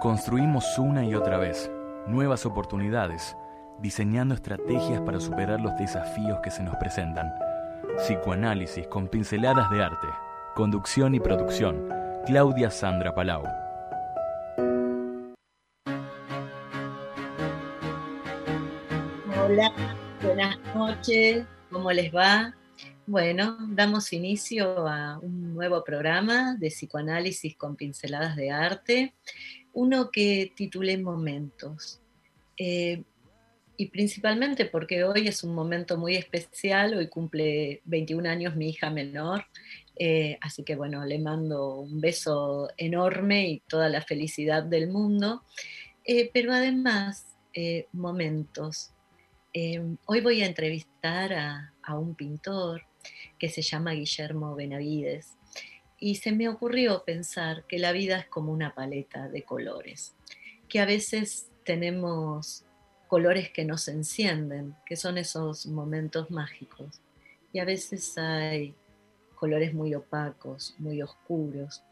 Construimos una y otra vez nuevas oportunidades, diseñando estrategias para superar los desafíos que se nos presentan. Psicoanálisis con pinceladas de arte. Conducción y producción. Claudia Sandra Palau. Hola, buenas noches, ¿cómo les va? Bueno, damos inicio a un nuevo programa de psicoanálisis con pinceladas de arte, uno que titulé Momentos. Eh, y principalmente porque hoy es un momento muy especial, hoy cumple 21 años mi hija menor, eh, así que bueno, le mando un beso enorme y toda la felicidad del mundo, eh, pero además momentos. hoy voy a entrevistar a un pintor, que se llama Guillermo Benavides. Y se me ocurrió pensar que la vida es como una paleta de colores, que a veces tenemos colores que nos encienden, que son esos momentos mágicos, y a veces hay colores muy opacos, muy oscuros,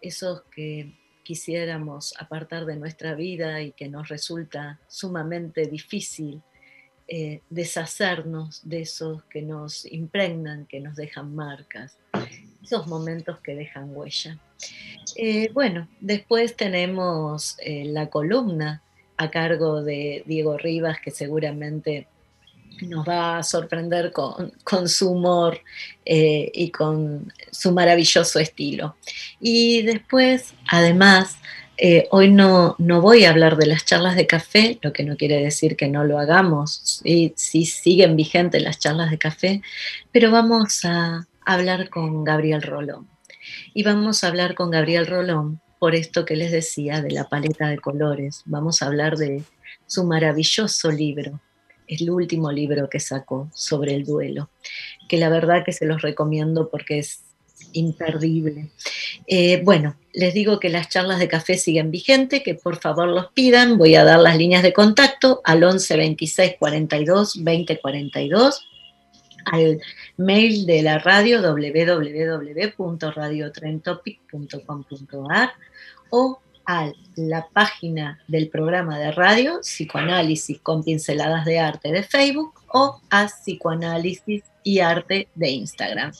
esos que quisiéramos apartar de nuestra vida y que nos resulta sumamente difícil eh, deshacernos de esos que nos impregnan, que nos dejan marcas, esos momentos que dejan huella. Eh, bueno, después tenemos eh, la columna a cargo de Diego Rivas, que seguramente nos va a sorprender con, con su humor y con su maravilloso estilo. Y después, además, eh, hoy no, no, voy a hablar de las charlas de café, lo que no quiere decir que no lo hagamos, sí, siguen vigentes las charlas de café, pero vamos a hablar con Gabriel Rolón. Y vamos a hablar con Gabriel Rolón por esto que les decía de la paleta de colores. Vamos a hablar de su maravilloso libro, el último libro que sacó sobre el duelo, que la verdad que se los recomiendo porque es imperdible. Eh, bueno, les digo que las charlas de café siguen vigentes, que por favor los pidan. Voy a dar las líneas de contacto al 11 26 42 20 42, al mail de la radio www.radiotrentopic.com.ar o a la página del programa de radio Psicoanálisis con pinceladas de arte de Facebook o a Psicoanálisis y Arte de Instagram.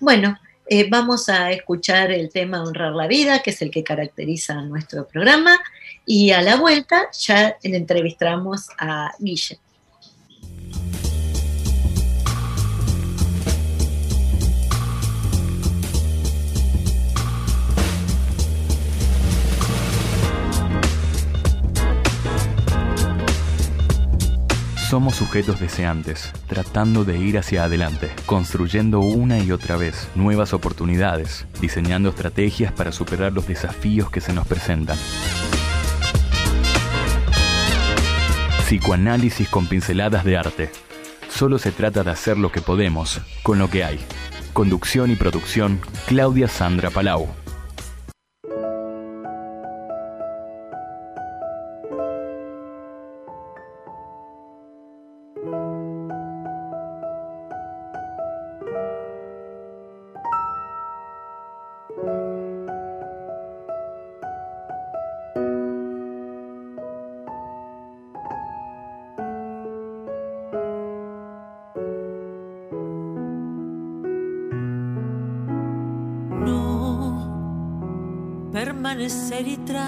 Bueno, eh, vamos a escuchar el tema Honrar la Vida, que es el que caracteriza nuestro programa, y a la vuelta ya entrevistamos a Guille. Somos sujetos deseantes, tratando de ir hacia adelante, construyendo una y otra vez nuevas oportunidades, diseñando estrategias para superar los desafíos que se nos presentan. Psicoanálisis con pinceladas de arte. Solo se trata de hacer lo que podemos, con lo que hay. Conducción y producción, Claudia Sandra Palau.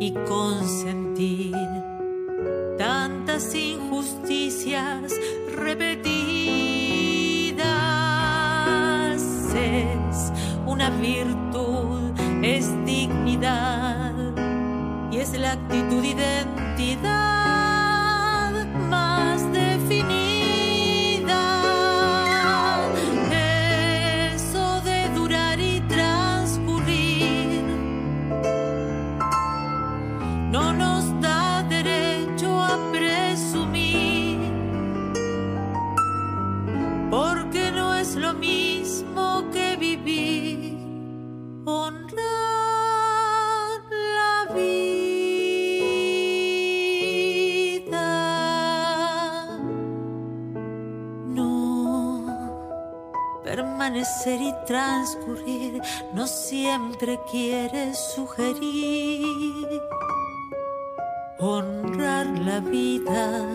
y consentir tantas injusticias repetidas. Es una virtud, y transcurrir no siempre quiere sugerir honrar la vida.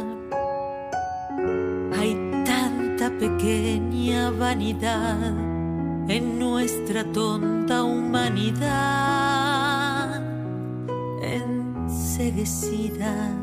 Hay tanta pequeña vanidad en nuestra tonta humanidad enseguecida.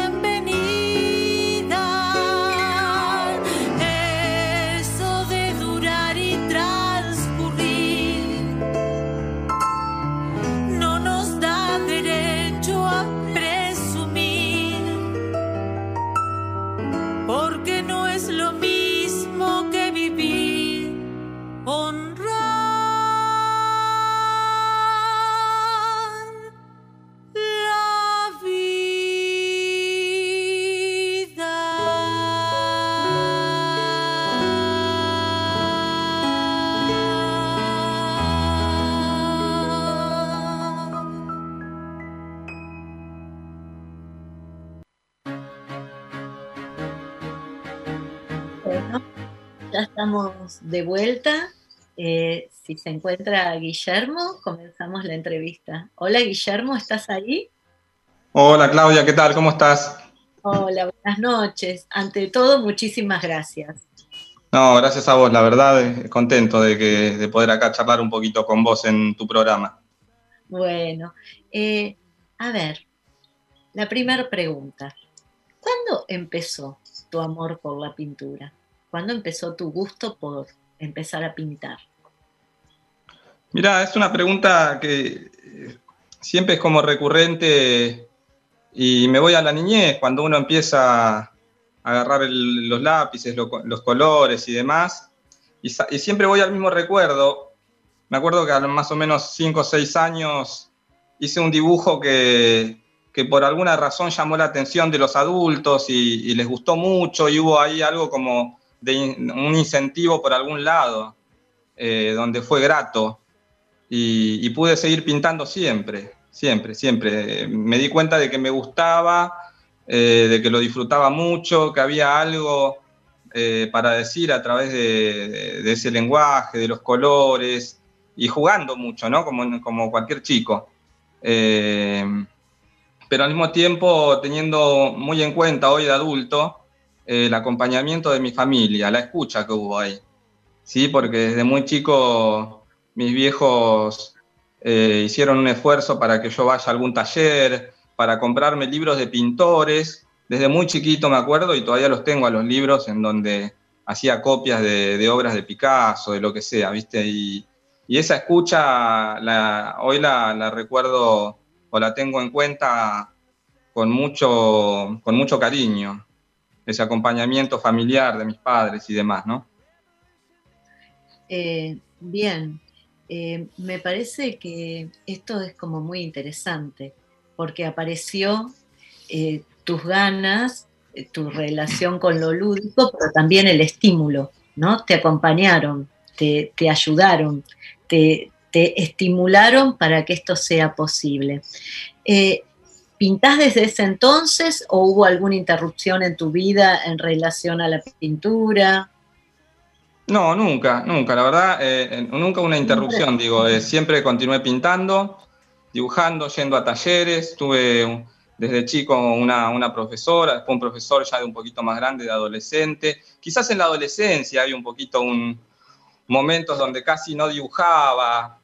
estamos de vuelta. Eh, si se encuentra Guillermo, comenzamos la entrevista. Hola Guillermo, ¿estás ahí? Hola Claudia, ¿qué tal? ¿Cómo estás? Hola, buenas noches. Ante todo, muchísimas gracias. No, gracias a vos, la verdad, eh, contento de, que, de poder acá charlar un poquito con vos en tu programa. Bueno, eh, a ver, la primera pregunta. ¿Cuándo empezó tu amor por la pintura? ¿Cuándo empezó tu gusto por empezar a pintar? Mira, es una pregunta que eh, siempre es como recurrente y me voy a la niñez, cuando uno empieza a agarrar los lápices, los colores y demás, y, siempre voy al mismo recuerdo. Me acuerdo que a más o menos 5 o 6 años hice un dibujo que, por alguna razón llamó la atención de los adultos y les gustó mucho y hubo ahí algo como de un incentivo por algún lado, eh, donde fue grato y, pude seguir pintando siempre, siempre, siempre. Me di cuenta de que me gustaba, eh, de que lo disfrutaba mucho, que había algo eh, para decir a través de, ese lenguaje, de los colores y jugando mucho, ¿no? Como, como cualquier chico. pero al mismo tiempo teniendo muy en cuenta hoy de adulto, el acompañamiento de mi familia, la escucha que hubo ahí. Sí, porque desde muy chico mis viejos eh, hicieron un esfuerzo para que yo vaya a algún taller, para comprarme libros de pintores. Desde muy chiquito me acuerdo y todavía los tengo a los libros en donde hacía copias de, obras de Picasso, de lo que sea, ¿viste? Y, esa escucha hoy la, la, recuerdo o la tengo en cuenta con mucho, con mucho cariño ese acompañamiento familiar de mis padres y demás, ¿no? Eh, bien, eh, me parece que esto es como muy interesante, porque apareció eh, tus ganas, tu relación con lo lúdico, pero también el estímulo, ¿no? Te acompañaron, te, ayudaron, te, te, estimularon para que esto sea posible. ¿Pintás desde ese entonces o hubo alguna interrupción en tu vida en relación a la pintura? No, nunca, nunca, la verdad, eh, nunca una interrupción, digo, eh, siempre continué pintando, dibujando, yendo a talleres, tuve desde chico una, una, profesora, después un profesor ya de un poquito más grande, de adolescente, quizás en la adolescencia hay un poquito un, momentos donde casi no dibujaba,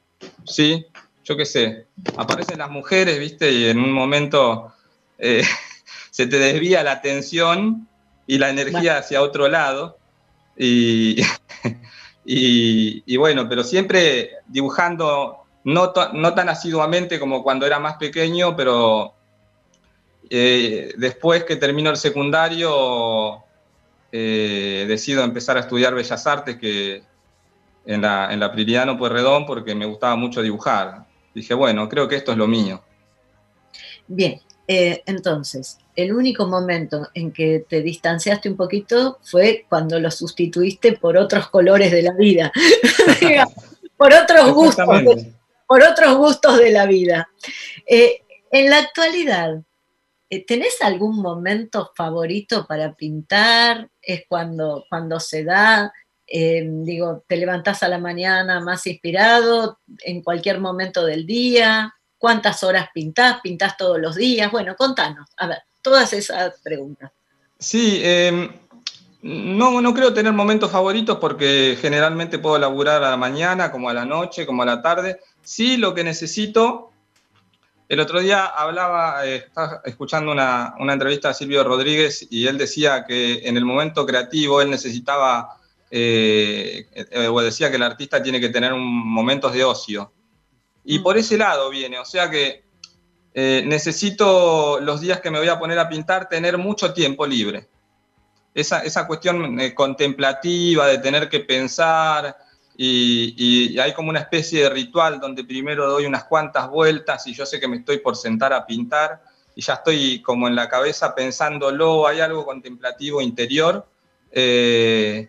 ¿sí? Yo qué sé, aparecen las mujeres, ¿viste? Y en un momento eh, se te desvía la atención y la energía hacia otro lado. Y, bueno, pero siempre dibujando, no, no, tan asiduamente como cuando era más pequeño, pero eh, después que termino el secundario, eh, decido empezar a estudiar Bellas Artes, que en la, en la Priliano Pueyrredón, porque me gustaba mucho dibujar. Dije, bueno, creo que esto es lo mío. Bien, eh, entonces, el único momento en que te distanciaste un poquito fue cuando lo sustituiste por otros colores de la vida, por otros gustos, por otros gustos de la vida. Eh, en la actualidad, eh, ¿tenés algún momento favorito para pintar? ¿Es cuando, cuando se da? Digo, ¿te levantás a la mañana más inspirado en cualquier momento del día? ¿Cuántas horas pintás? ¿Pintás todos los días? Bueno, contanos, a ver, todas esas preguntas. Sí, em, no, no creo tener momentos favoritos porque generalmente puedo laburar a la mañana, como a la noche, como a la tarde. Sí, lo que necesito. El otro día hablaba, eh, estaba escuchando una, entrevista a Silvio Rodríguez y él decía que en el momento creativo él necesitaba, eh, eh, o decía que el artista tiene que tener momentos de ocio. Y por ese lado viene, o sea que eh, necesito los días que me voy a poner a pintar tener mucho tiempo libre. Esa, esa cuestión eh, contemplativa de tener que pensar y, y, hay como una especie de ritual donde primero doy unas cuantas vueltas y yo sé que me estoy por sentar a pintar y ya estoy como en la cabeza pensándolo, hay algo contemplativo interior. Eh,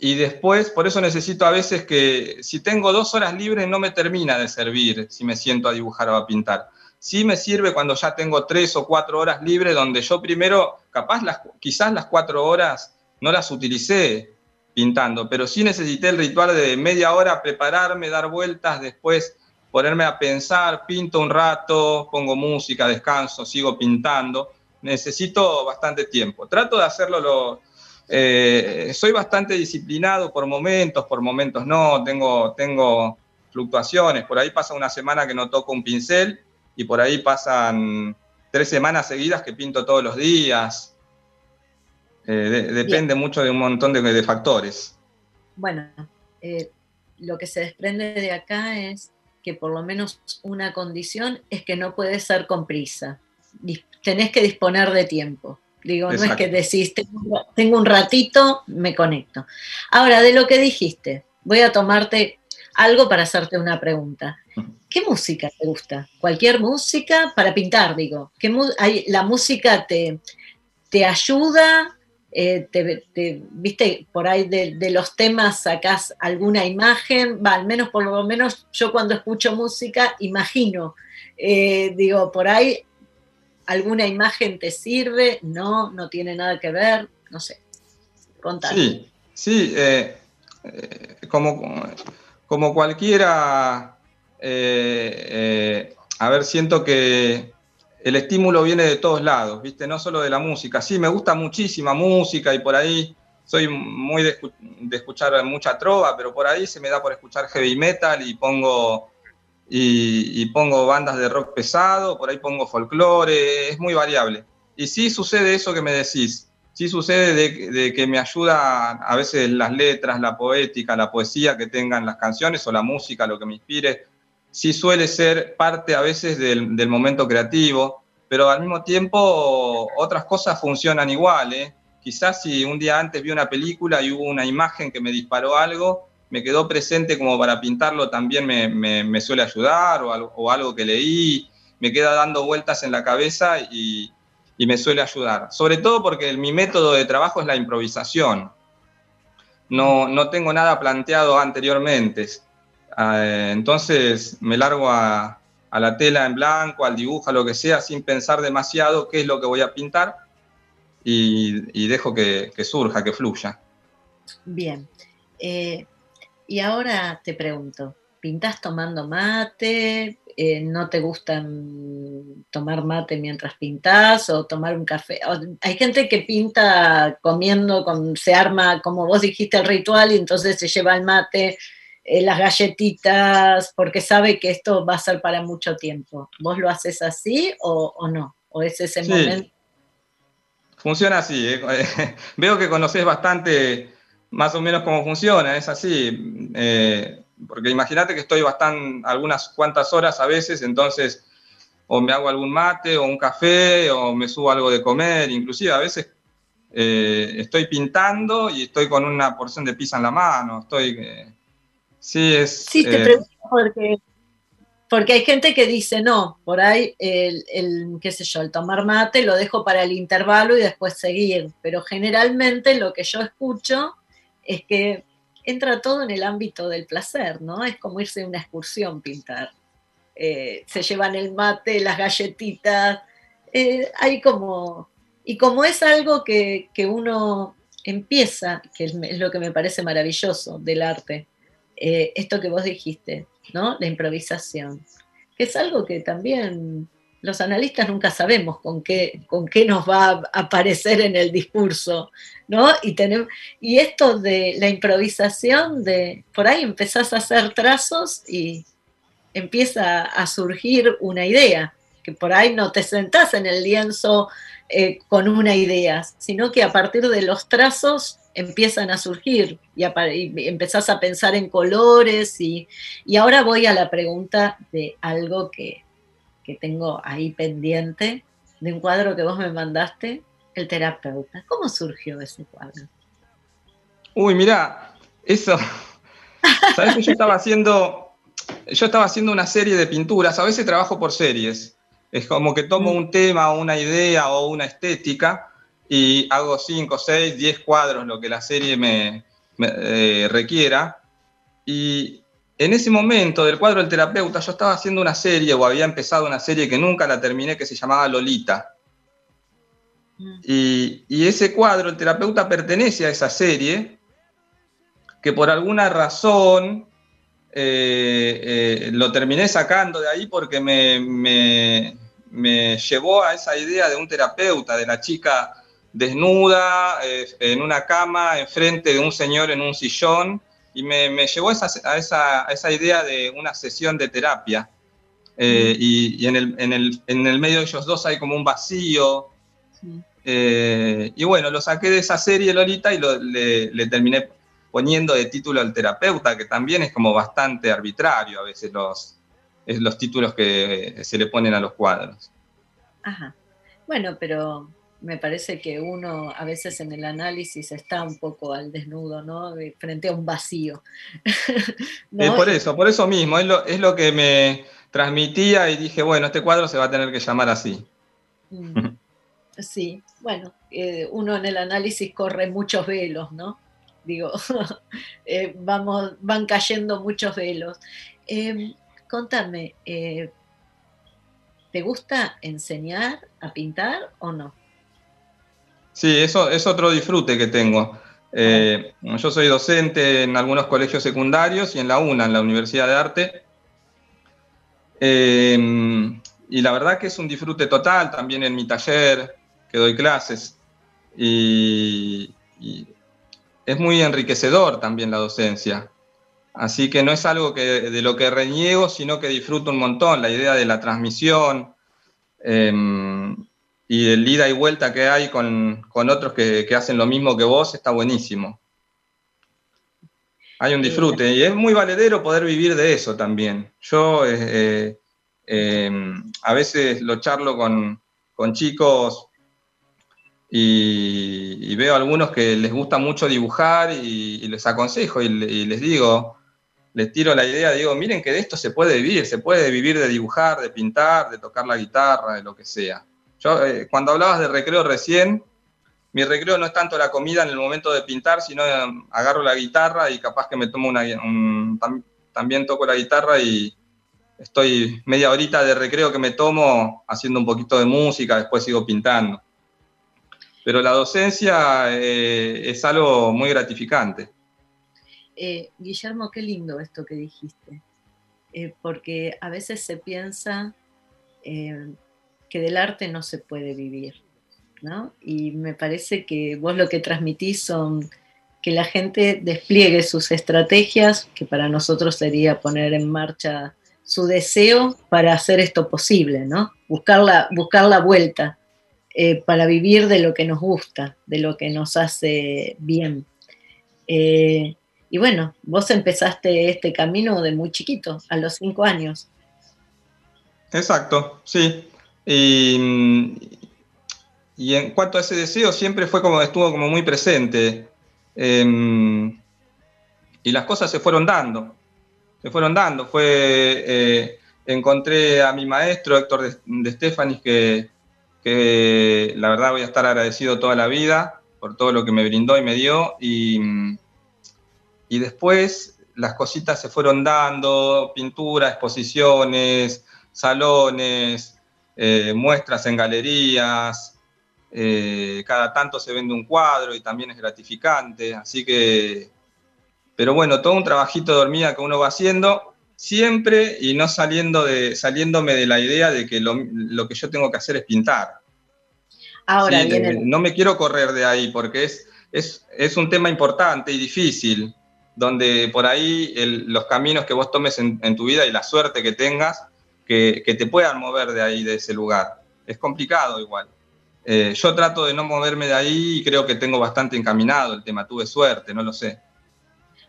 y después, por eso necesito a veces que si tengo dos horas libres no me termina de servir si me siento a dibujar o a pintar. Sí me sirve cuando ya tengo tres o cuatro horas libres donde yo primero, capaz las, quizás las cuatro horas no las utilicé pintando, pero sí necesité el ritual de media hora prepararme, dar vueltas, después ponerme a pensar, pinto un rato, pongo música, descanso, sigo pintando. Necesito bastante tiempo. Trato de hacerlo lo, eh, soy bastante disciplinado por momentos, por momentos no, tengo, tengo fluctuaciones, por ahí pasa una semana que no toco un pincel y por ahí pasan tres semanas seguidas que pinto todos los días. Eh, depende mucho de un montón de, factores. Bueno, eh, lo que se desprende de acá es que por lo menos una condición es que no puede ser con prisa. Tenés que disponer de tiempo. Digo, no es que decís, tengo un ratito, me conecto. Ahora, de lo que dijiste, voy a tomarte algo para hacerte una pregunta. ¿Qué música te gusta? ¿Cualquier música? Para pintar, digo. ¿Qué ¿La música te, te ayuda? Eh, te, ¿Viste? Por ahí de, los temas sacás alguna imagen. Va, al menos, por lo menos, yo cuando escucho música, imagino. Eh, digo, por ahí ¿Alguna imagen te sirve? No, no tiene nada que ver, no sé. Contame. Sí, sí, eh, eh, como, como cualquiera, eh, a ver, siento que el estímulo viene de todos lados, ¿viste? No solo de la música. Sí, me gusta muchísima música y por ahí soy muy de, de, escuchar mucha trova, pero por ahí se me da por escuchar heavy metal y pongo y, pongo bandas de rock pesado, por ahí pongo folclore, es muy variable. Y sí sucede eso que me decís, sí sucede de, que me ayuda a veces las letras, la poética, la poesía que tengan las canciones o la música, lo que me inspire, sí suele ser parte a veces del, del momento creativo, pero al mismo tiempo otras cosas funcionan igual. ¿eh? Quizás si un día antes vi una película y hubo una imagen que me disparó algo, me quedó presente como para pintarlo también me, suele ayudar, o algo, que leí, me queda dando vueltas en la cabeza y, me suele ayudar. Sobre todo porque mi método de trabajo es la improvisación. No, no tengo nada planteado anteriormente. Ah, entonces me largo a, la tela en blanco, al dibujo, a lo que sea, sin pensar demasiado qué es lo que voy a pintar y, dejo que, surja, que fluya. Bien. Eh, y ahora te pregunto, ¿pintás tomando mate? Eh, ¿No te gusta tomar mate mientras pintas o tomar un café? hay gente que pinta comiendo, con, se arma, como vos dijiste, el ritual y entonces se lleva el mate, eh, las galletitas, porque sabe que esto va a ser para mucho tiempo. ¿Vos lo haces así o, no? ¿O es ese momento? Funciona así. ¿eh? Veo que conoces bastante más o menos cómo funciona, es así. Eh, porque imagínate que estoy bastante, algunas cuantas horas a veces, entonces o me hago algún mate o un café o me subo algo de comer, inclusive a veces eh, estoy pintando y estoy con una porción de pizza en la mano, estoy... sí, es... Sí, te pregunto porque porque hay gente que dice, no, por ahí el, qué sé yo, el tomar mate lo dejo para el intervalo y después seguir. Pero generalmente lo que yo escucho es que entra todo en el ámbito del placer, ¿no? Es como irse a una excursión pintar. Eh, se llevan el mate, las galletitas, eh, hay como... Y como es algo que, que uno empieza, que es lo que me parece maravilloso del arte, eh, esto que vos dijiste, ¿no? La improvisación, que es algo que también los analistas nunca sabemos con qué, con qué nos va a aparecer en el discurso, ¿no? Y, tenemos, y esto de la improvisación, de por ahí empezás a hacer trazos y empieza a surgir una idea, que por ahí no te sentás en el lienzo eh, con una idea, sino que a partir de los trazos empiezan a surgir y, empezás a pensar en colores y, ahora voy a la pregunta de algo que, tengo ahí pendiente, de un cuadro que vos me mandaste, el terapeuta. ¿Cómo surgió ese cuadro? Uy, mira, eso. Sabes que yo estaba haciendo, yo estaba haciendo una serie de pinturas. A veces trabajo por series. Es como que tomo mm. un tema o una idea o una estética y hago 5, 6, 10 cuadros, lo que la serie me, eh, requiera. Y en ese momento del cuadro del terapeuta, yo estaba haciendo una serie o había empezado una serie que nunca la terminé, que se llamaba Lolita. Mm. Y, ese cuadro, el terapeuta pertenece a esa serie, que por alguna razón eh, eh, lo terminé sacando de ahí porque me, me, llevó a esa idea de un terapeuta, de la chica desnuda, eh, en una cama, enfrente de un señor en un sillón, y me, llevó a esa, idea de una sesión de terapia. Eh, y, en, el, medio de ellos dos hay como un vacío. Eh, y bueno, lo saqué de esa serie, Lolita, y le, terminé poniendo de título al terapeuta, que también es como bastante arbitrario a veces los, los títulos que se le ponen a los cuadros. Ajá. Bueno, pero me parece que uno a veces en el análisis está un poco al desnudo, ¿no? Frente a un vacío. Es por eso, por eso mismo, es lo, es lo que me transmitía y dije, bueno, este cuadro se va a tener que llamar así. Mm. Sí, bueno, eh, uno en el análisis corre muchos velos, ¿no? Digo, eh, vamos, van cayendo muchos velos. Em, contame, eh, ¿te gusta enseñar a pintar o no? Sí, eso es otro disfrute que tengo. Eh, yo soy docente en algunos colegios secundarios y en la UNA, en la Universidad de Arte. Eh, y la verdad que es un disfrute total también en mi taller, que doy clases. Y, es muy enriquecedor también la docencia. Así que no es algo que, de lo que reniego, sino que disfruto un montón. La idea de la transmisión. Eh, y el ida y vuelta que hay con, otros que, hacen lo mismo que vos está buenísimo. Hay un disfrute y es muy valedero poder vivir de eso también. Yo eh, eh, em, a veces lo charlo con, chicos y, veo a algunos que les gusta mucho dibujar y, les aconsejo y, y, les digo, les tiro la idea, digo, miren que de esto se puede vivir, se puede vivir de dibujar, de pintar, de tocar la guitarra, de lo que sea. Yo, eh, cuando hablabas de recreo recién, mi recreo no es tanto la comida en el momento de pintar, sino eh, agarro la guitarra y capaz que me tomo una, también toco la guitarra y, estoy media horita de recreo que me tomo haciendo un poquito de música, después sigo pintando. Pero la docencia eh, es algo muy gratificante. Eh, Guillermo, qué lindo esto que dijiste, porque a veces se piensa que del arte no se puede vivir, ¿no? Y me parece que vos lo que transmitís son que la gente despliegue sus estrategias, que para nosotros sería poner en marcha su deseo para hacer esto posible, ¿no? Buscar la, buscar la vuelta eh, para vivir de lo que nos gusta, de lo que nos hace bien. Eh, y bueno, vos empezaste este camino de muy chiquito, a los cinco años. Exacto, sí. Y, en cuanto a ese deseo, siempre fue como estuvo como muy presente. Em, y las cosas se fueron dando. Se fueron dando. Fue, eh, encontré a mi maestro, Héctor de, de que, que, la verdad voy a estar agradecido toda la vida por todo lo que me brindó y me dio. Y, y después las cositas se fueron dando, pintura, exposiciones, salones, eh, muestras en galerías, eh, cada tanto se vende un cuadro y también es gratificante, así que, pero bueno, todo un trabajito de hormiga que uno va haciendo siempre y no saliendo de, saliéndome de la idea de que lo, que yo tengo que hacer es pintar. Ahora No me quiero correr de ahí porque es, es, un tema importante y difícil, donde por ahí los caminos que vos tomes en, en tu vida y la suerte que tengas que, te puedan mover de ahí, de ese lugar. Es complicado igual. Eh, yo trato de no moverme de ahí y creo que tengo bastante encaminado el tema. Tuve suerte, no lo sé.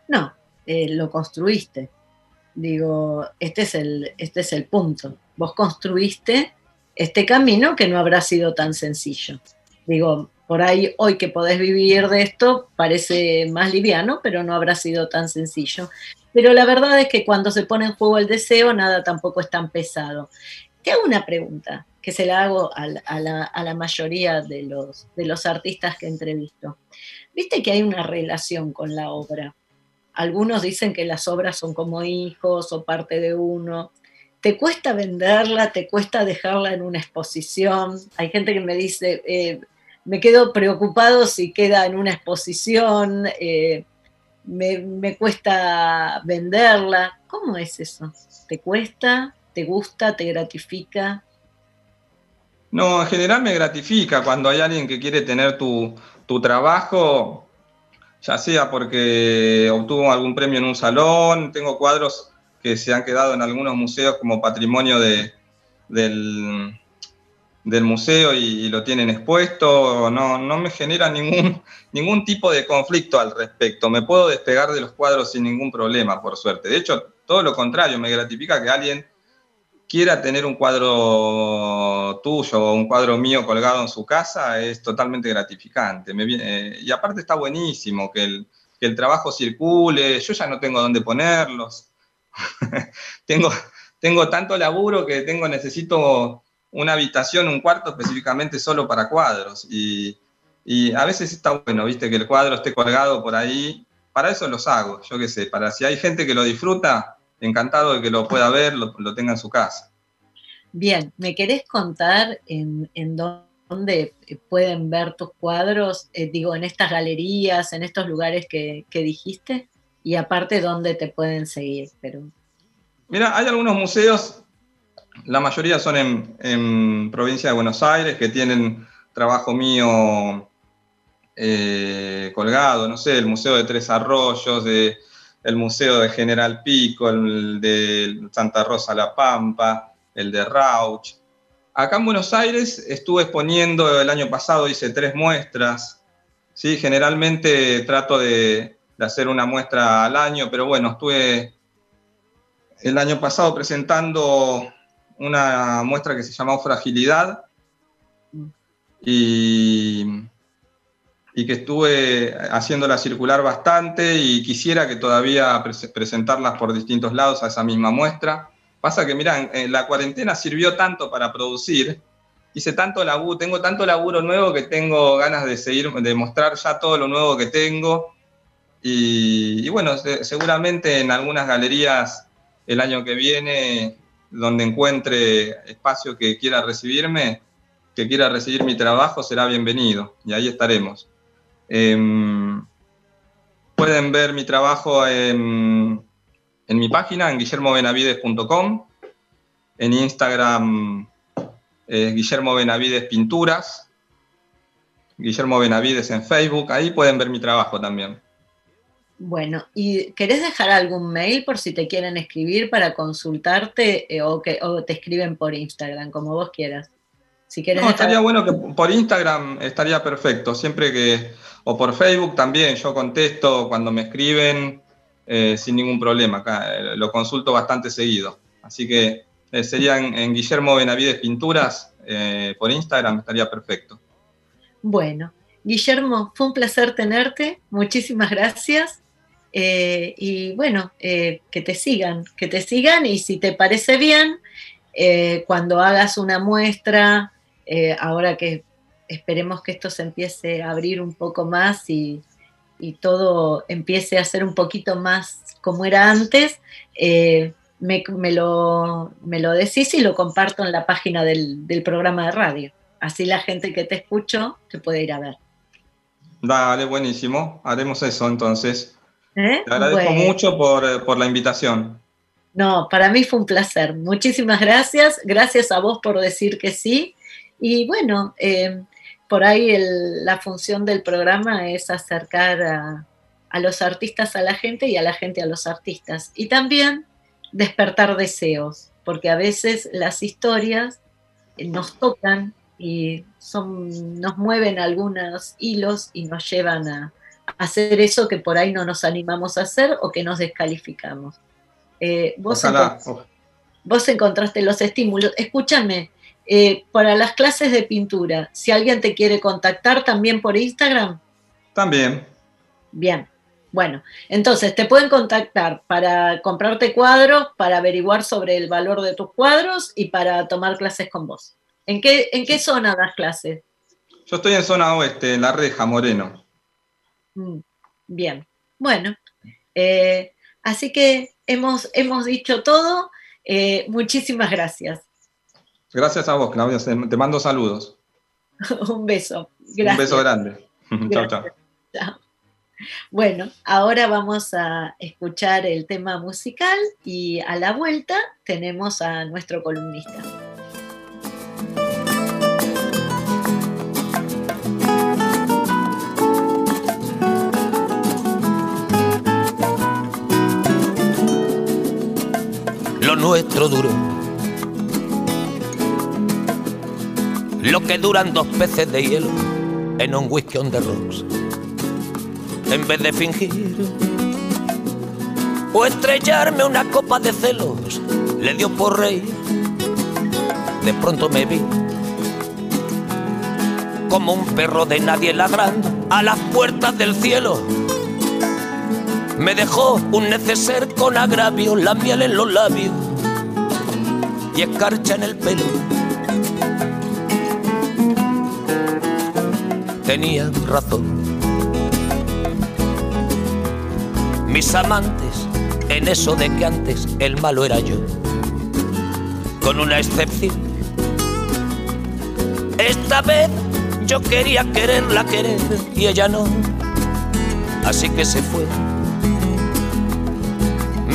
No, eh, lo construiste. Digo, este es, el, este es el punto. Vos construiste este camino que no habrá sido tan sencillo. Digo, por ahí hoy que podés vivir de esto parece más liviano, pero no habrá sido tan sencillo. Pero la verdad es que cuando se pone en juego el deseo, nada tampoco es tan pesado. Te hago una pregunta que se la hago a la, mayoría de los, de los artistas que entrevisto. Viste que hay una relación con la obra. Algunos dicen que las obras son como hijos o parte de uno. ¿Te cuesta venderla? ¿Te cuesta dejarla en una exposición? Hay gente que me dice, eh, me quedo preocupado si queda en una exposición. Eh, me, cuesta venderla. ¿Cómo es eso? ¿Te cuesta? ¿Te gusta? ¿Te gratifica? No, en general me gratifica cuando hay alguien que quiere tener tu, trabajo, ya sea porque obtuvo algún premio en un salón, tengo cuadros que se han quedado en algunos museos como patrimonio de, del, del museo y, lo tienen expuesto, no, no me genera ningún, ningún tipo de conflicto al respecto. Me puedo despegar de los cuadros sin ningún problema, por suerte. De hecho, todo lo contrario, me gratifica que alguien quiera tener un cuadro tuyo o un cuadro mío colgado en su casa, es totalmente gratificante. Eh, y aparte está buenísimo que el, que el trabajo circule, yo ya no tengo dónde ponerlos. tengo, tengo tanto laburo que tengo, necesito una habitación, un cuarto específicamente solo para cuadros. Y, a veces está bueno, viste, que el cuadro esté colgado por ahí. Para eso los hago, yo qué sé, para si hay gente que lo disfruta, encantado de que lo pueda ver, lo, tenga en su casa. Bien, ¿me querés contar en, dónde pueden ver tus cuadros? Eh, digo, en estas galerías, en estos lugares que, que dijiste, y aparte, ¿dónde te pueden seguir? Pero... Mira, hay algunos museos la mayoría son en, provincia de Buenos Aires, que tienen trabajo mío eh, colgado, no sé, el Museo de Tres Arroyos, el Museo de General Pico, el de Santa Rosa La Pampa, el de Rauch. Acá en Buenos Aires estuve exponiendo, el año pasado hice tres muestras, ¿sí? generalmente trato de, de hacer una muestra al año, pero bueno, estuve el año pasado presentando una muestra que se llamó Fragilidad y, y que estuve haciéndola circular bastante y quisiera que todavía presentarlas por distintos lados a esa misma muestra. Pasa que, mirá, la cuarentena sirvió tanto para producir, hice tanto laburo, tengo tanto laburo nuevo que tengo ganas de seguir, de mostrar ya todo lo nuevo que tengo. Y bueno, seguramente en algunas galerías el año que viene donde encuentre espacio que quiera recibirme, que quiera recibir mi trabajo, será bienvenido y ahí estaremos. Em, pueden ver mi trabajo en, mi página, en guillermobenavides.com, en Instagram Guillermo Benavides Pinturas, Guillermo Benavides en Facebook, ahí pueden ver mi trabajo también. Bueno, ¿y querés dejar algún mail por si te quieren escribir para consultarte eh, o, que, te escriben por Instagram, como vos quieras? Si no, estaría bueno que por Instagram estaría perfecto, siempre que, o por Facebook también, yo contesto cuando me escriben eh, sin ningún problema, acá eh, lo consulto bastante seguido. Así que serían en Guillermo Benavides Pinturas, por Instagram estaría perfecto. Bueno, Guillermo, fue un placer tenerte, muchísimas gracias. Eh, y bueno, eh, que te sigan, que te sigan y si te parece bien, eh, cuando hagas una muestra, ahora que esperemos que esto se empiece a abrir un poco más y, todo empiece a ser un poquito más como era antes, me, lo, decís y lo comparto en la página del, del programa de radio. Así la gente que te escuchó te puede ir a ver. Dale, buenísimo. Haremos eso entonces. ¿Eh? Te agradezco mucho eh, por, la invitación. No, para mí fue un placer. Muchísimas gracias. Gracias a vos por decir que sí. Y bueno, eh, por ahí la función del programa es acercar a, a, los artistas a la gente y a la gente a los artistas. Y también despertar deseos, porque a veces las historias nos tocan y son, nos mueven algunos hilos y nos llevan a, hacer eso que por ahí no nos animamos a hacer o que nos descalificamos. Eh, vos, encontraste, los estímulos. Escúchame, eh, para las clases de pintura, si alguien te quiere contactar también por Instagram. También. Bien. Bueno, entonces te pueden contactar para comprarte cuadros, para averiguar sobre el valor de tus cuadros y para tomar clases con vos. ¿En qué, en qué zona das clases? Yo estoy en zona oeste, en La Reja, Moreno. Mm, bien, bueno. Eh, así que hemos, hemos dicho todo. Eh, muchísimas gracias. Gracias a vos, Claudia. Te mando saludos. Un beso. Gracias. Un beso grande. chao, chao. Bueno, ahora vamos a escuchar el tema musical y a la vuelta tenemos a nuestro columnista. Lo nuestro duro. Lo que duran dos peces de hielo en un whisky on the rocks. En vez de fingir o estrellarme una copa de celos, le dio por rey. De pronto me vi como un perro de nadie ladrando a las puertas del cielo me dejó un neceser con agravio, la miel en los labios y escarcha en el pelo. Tenía razón. Mis amantes en eso de que antes el malo era yo, con una excepción. Esta vez yo quería quererla querer y ella no, así que se fue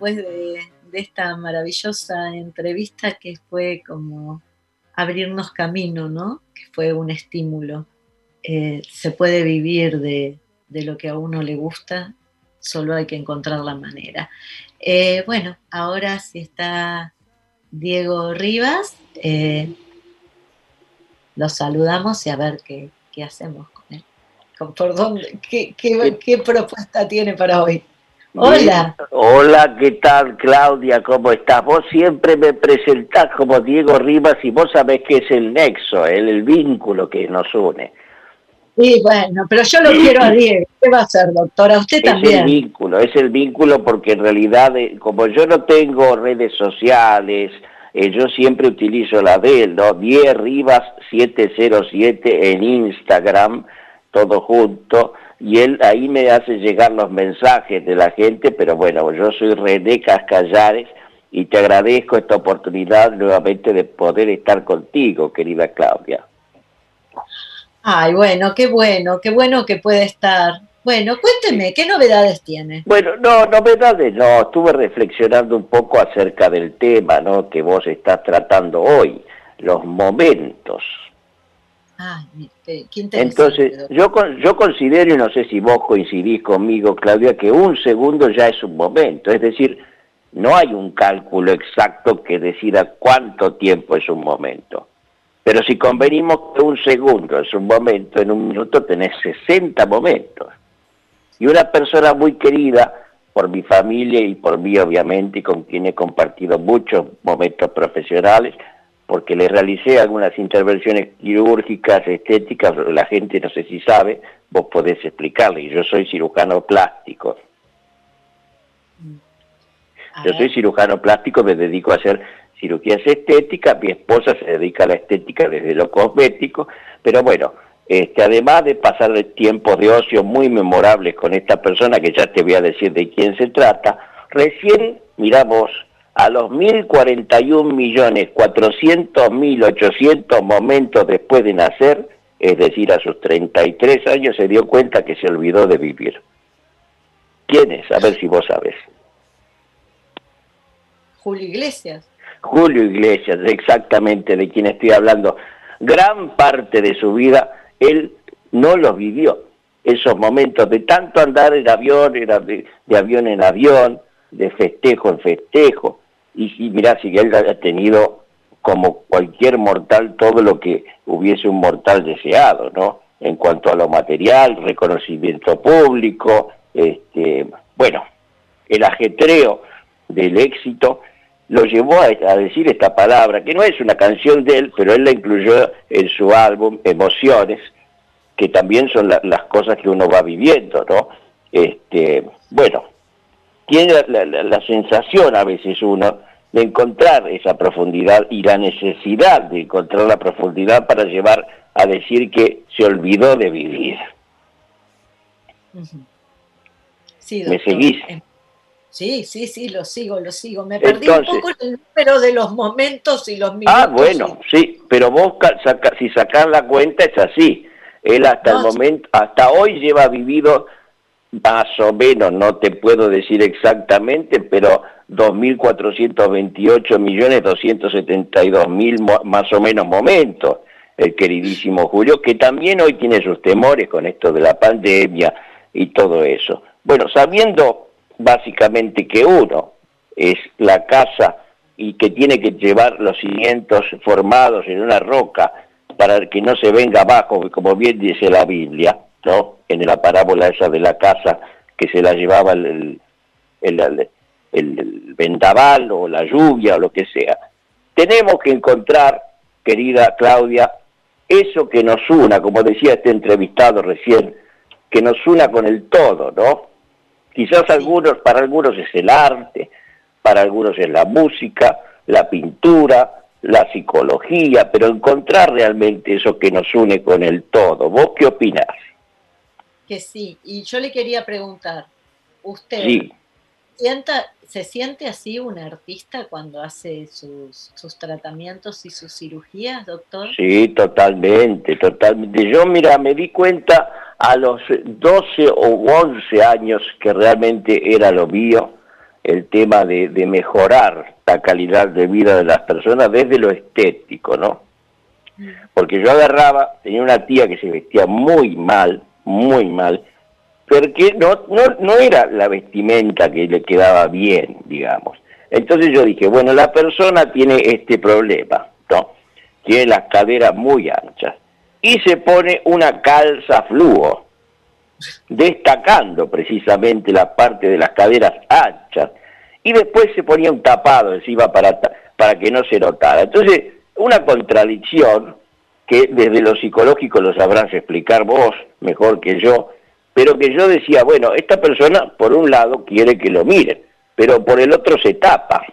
Después de, esta maravillosa entrevista que fue como abrirnos camino, ¿no? Que fue un estímulo. Eh, se puede vivir de, lo que a uno le gusta, solo hay que encontrar la manera. Eh, bueno, ahora sí está Diego Rivas, eh, los saludamos y a ver qué, hacemos con él. ¿Por dónde? ¿Qué, qué propuesta tiene para hoy? Hola. Hola, ¿qué tal Claudia? ¿Cómo estás? Vos siempre me presentás como Diego Rivas y vos sabés que es el nexo, el, vínculo que nos une. Sí, bueno, pero yo lo quiero a Diego. ¿Qué va a hacer, doctora? Usted también. Es el vínculo, es el vínculo porque en realidad, eh, como yo no tengo redes sociales, eh, yo siempre utilizo la de él, ¿no? 10 Rivas 707 en Instagram, todo junto y él ahí me hace llegar los mensajes de la gente, pero bueno, yo soy René Cascallares y te agradezco esta oportunidad nuevamente de poder estar contigo, querida Claudia. Ay, bueno, qué bueno, qué bueno que puede estar. Bueno, cuénteme, ¿qué novedades tiene? Bueno, no, novedades no, estuve reflexionando un poco acerca del tema, ¿no? Que vos estás tratando hoy, los momentos. Entonces, yo, yo considero, y no sé si vos coincidís conmigo, Claudia, que un segundo ya es un momento, es decir, no hay un cálculo exacto que decida cuánto tiempo es un momento. Pero si convenimos que un segundo es un momento, en un minuto tenés 60 momentos. Y una persona muy querida por mi familia y por mí, obviamente, y con quien he compartido muchos momentos profesionales, porque le realicé algunas intervenciones quirúrgicas, estéticas, la gente no sé si sabe, vos podés explicarle, yo soy cirujano plástico. Yo soy cirujano plástico, me dedico a hacer cirugías estéticas, mi esposa se dedica a la estética desde lo cosmético, pero bueno, este, además de pasar tiempos de ocio muy memorables con esta persona, que ya te voy a decir de quién se trata, recién, miramos, a los 1.041 millones 400 mil 800 momentos después de nacer, es decir, a sus 33 años, se dio cuenta que se olvidó de vivir. ¿Quién es? A ver si vos sabes. Julio Iglesias. Julio Iglesias, exactamente de quien estoy hablando. Gran parte de su vida él no los vivió. Esos momentos de tanto andar en avión, de, de avión en avión, de festejo en festejo, y, y mirá, si él ha tenido como cualquier mortal todo lo que hubiese un mortal deseado, ¿no? En cuanto a lo material, reconocimiento público, este, bueno, el ajetreo del éxito lo llevó a, decir esta palabra, que no es una canción de él, pero él la incluyó en su álbum Emociones, que también son las cosas que uno va viviendo, ¿no? Este, bueno, tiene la, sensación a veces uno de encontrar esa profundidad y la necesidad de encontrar la profundidad para llevar a decir que se olvidó de vivir. ¿Me seguís? Eh, sí, sí, sí, lo sigo, lo sigo. Me perdí un poco el número de los momentos y los minutos. Ah, bueno, sí, pero vos si sacás la cuenta es así. Él hasta el momento, hasta hoy lleva vivido más o menos, no te puedo decir exactamente, pero 2.428 millones 272 mil más o menos momentos, el queridísimo Julio, que también hoy tiene sus temores con esto de la pandemia y todo eso. Bueno, sabiendo básicamente que uno es la casa y que tiene que llevar los cimientos formados en una roca para que no se venga abajo, como bien dice la Biblia, ¿no? En la parábola esa de la casa que se la llevaba el, vendaval o la lluvia o lo que sea. Tenemos que encontrar, querida Claudia, eso que nos una, como decía este entrevistado recién, que nos una con el todo, ¿no? Quizás algunos, para algunos es el arte, para algunos es la música, la pintura, la psicología, pero encontrar realmente eso que nos une con el todo. ¿Vos qué opinás? Que sí, y yo le quería preguntar, ¿usted se siente así un artista cuando hace sus, sus tratamientos y sus cirugías, doctor? Sí, totalmente, totalmente. Yo, mira, me di cuenta a los 12 o 11 años que realmente era lo mío, el tema de, de mejorar la calidad de vida de las personas desde lo estético, ¿no? Mm. Porque yo agarraba, tenía una tía que se vestía muy mal, muy mal, porque no, no, no era la vestimenta que le quedaba bien, digamos. Entonces yo dije, bueno, la persona tiene este problema, ¿no? Tiene las caderas muy anchas y se pone una calza fluo, destacando precisamente la parte de las caderas anchas, y después se ponía un tapado encima para, para que no se notara. Entonces, una contradicción que desde lo psicológico lo sabrás explicar vos mejor que yo, pero que yo decía, bueno, esta persona por un lado quiere que lo miren, pero por el otro se tapa.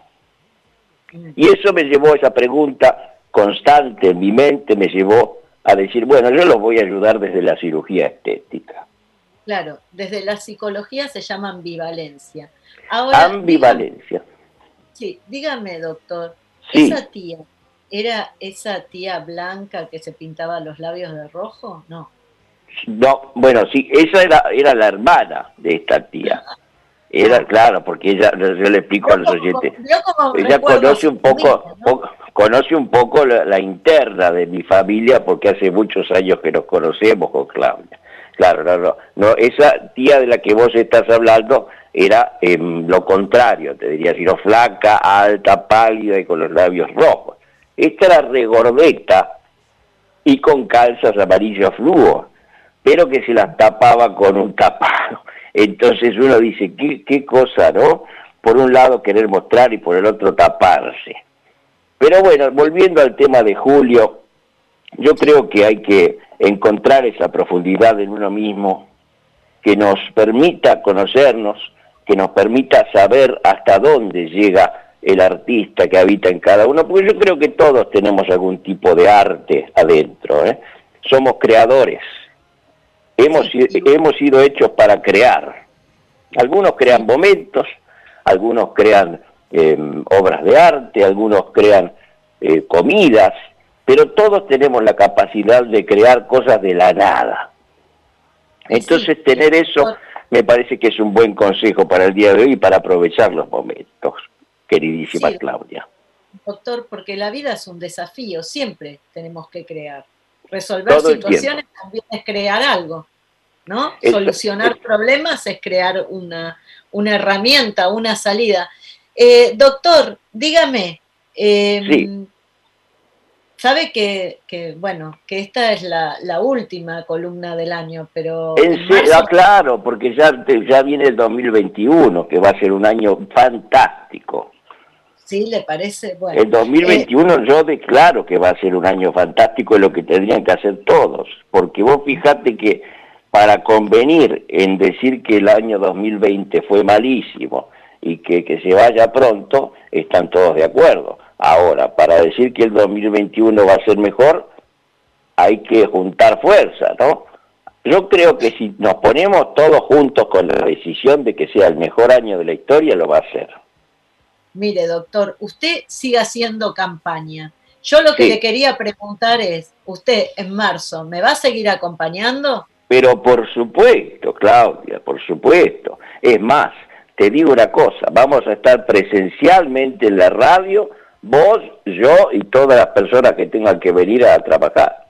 Y eso me llevó a esa pregunta constante en mi mente, me llevó a decir, bueno, yo los voy a ayudar desde la cirugía estética. Claro, desde la psicología se llama ambivalencia. ambivalencia. sí, dígame, doctor, ¿esa tía era esa tía blanca que se pintaba los labios de rojo? No. No, bueno, sí, esa era, era la hermana de esta tía. Era claro, porque ella, yo le explico a los oyentes, ella conoce un poco, conoce un poco la, interna de mi familia porque hace muchos años que nos conocemos con Claudia. Claro, no, no, no, esa tía de la que vos estás hablando era lo contrario, te diría, sino flaca, alta, pálida y con los labios rojos. Esta era regordeta y con calzas amarillas fluo pero que se las tapaba con un tapado. Entonces uno dice, ¿qué, qué cosa, ¿no? Por un lado querer mostrar y por el otro taparse. Pero bueno, volviendo al tema de Julio, yo creo que hay que encontrar esa profundidad en uno mismo que nos permita conocernos, que nos permita saber hasta dónde llega el artista que habita en cada uno, porque yo creo que todos tenemos algún tipo de arte adentro, ¿eh? somos creadores, Hemos, hemos sido hechos para crear. Algunos crean momentos, algunos crean em, obras de arte, algunos crean eh, comidas, pero todos tenemos la capacidad de crear cosas de la nada. Entonces tener eso me parece que es un buen consejo para el día de hoy y para aprovechar los momentos, queridísima Claudia. Doctor, porque la vida es un desafío, siempre tenemos que crear. Resolver situaciones también es crear algo, ¿no? Solucionar problemas es crear una, una herramienta, una salida. Eh, doctor, dígame, em, sabe que, que, bueno, que esta es la, la, última columna del año, pero... En ah, claro, porque ya, ya viene el 2021, que va a ser un año fantástico. ¿Sí? ¿Le parece? Bueno, el 2021 eh, yo declaro que va a ser un año fantástico, es lo que tendrían que hacer todos, porque vos fijate que para convenir en decir que el año 2020 fue malísimo y que, que se vaya pronto, están todos de acuerdo. Ahora, para decir que el 2021 va a ser mejor, hay que juntar fuerza, ¿no? Yo creo que si nos ponemos todos juntos con la decisión de que sea el mejor año de la historia, lo va a hacer. Mire, doctor, usted sigue haciendo campaña. Yo lo que le quería preguntar es, usted en marzo, ¿me va a seguir acompañando? Pero por supuesto, Claudia, por supuesto. Es más, te digo una cosa, vamos a estar presencialmente en la radio, vos, yo y todas las personas que tengan que venir a trabajar.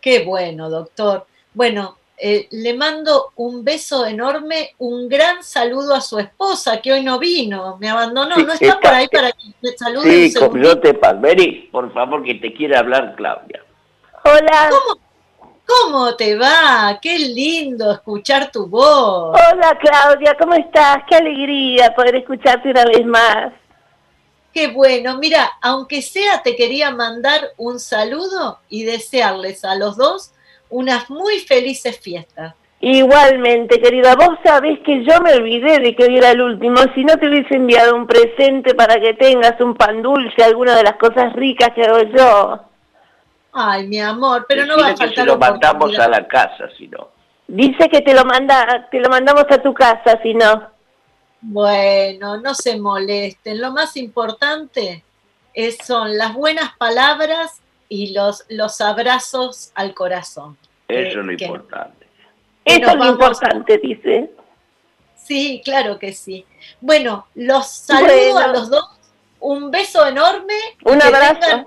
Qué bueno, doctor. Bueno, eh, le mando un beso enorme, un gran saludo a su esposa, que hoy no vino, me abandonó, no está, por ahí para que te salude. Sí, yo te paso. Vení, por favor, que te quiere hablar Claudia. Hola. ¿Cómo? ¿Cómo te va? Qué lindo escuchar tu voz. Hola Claudia, ¿cómo estás? Qué alegría poder escucharte una vez más. Qué bueno, mira, aunque sea te quería mandar un saludo y desearles a los dos unas muy felices fiestas. Igualmente, querida, vos sabés que yo me olvidé de que hoy era el último. Si no te hubiese enviado un presente para que tengas un pan dulce, alguna de las cosas ricas que hago yo. Ay, mi amor, pero no va a Decile que faltar se lo mandamos a la casa, si no. Dice que te lo manda, te lo mandamos a tu casa, si no. Bueno, no se molesten. Lo más importante es, son las buenas palabras y los, los abrazos al corazón. Eso es lo que- importante. Eso es lo importante, dice. Sí, claro que sí. Bueno, los saludo Bueno. a los dos. Un beso enorme. Un abrazo.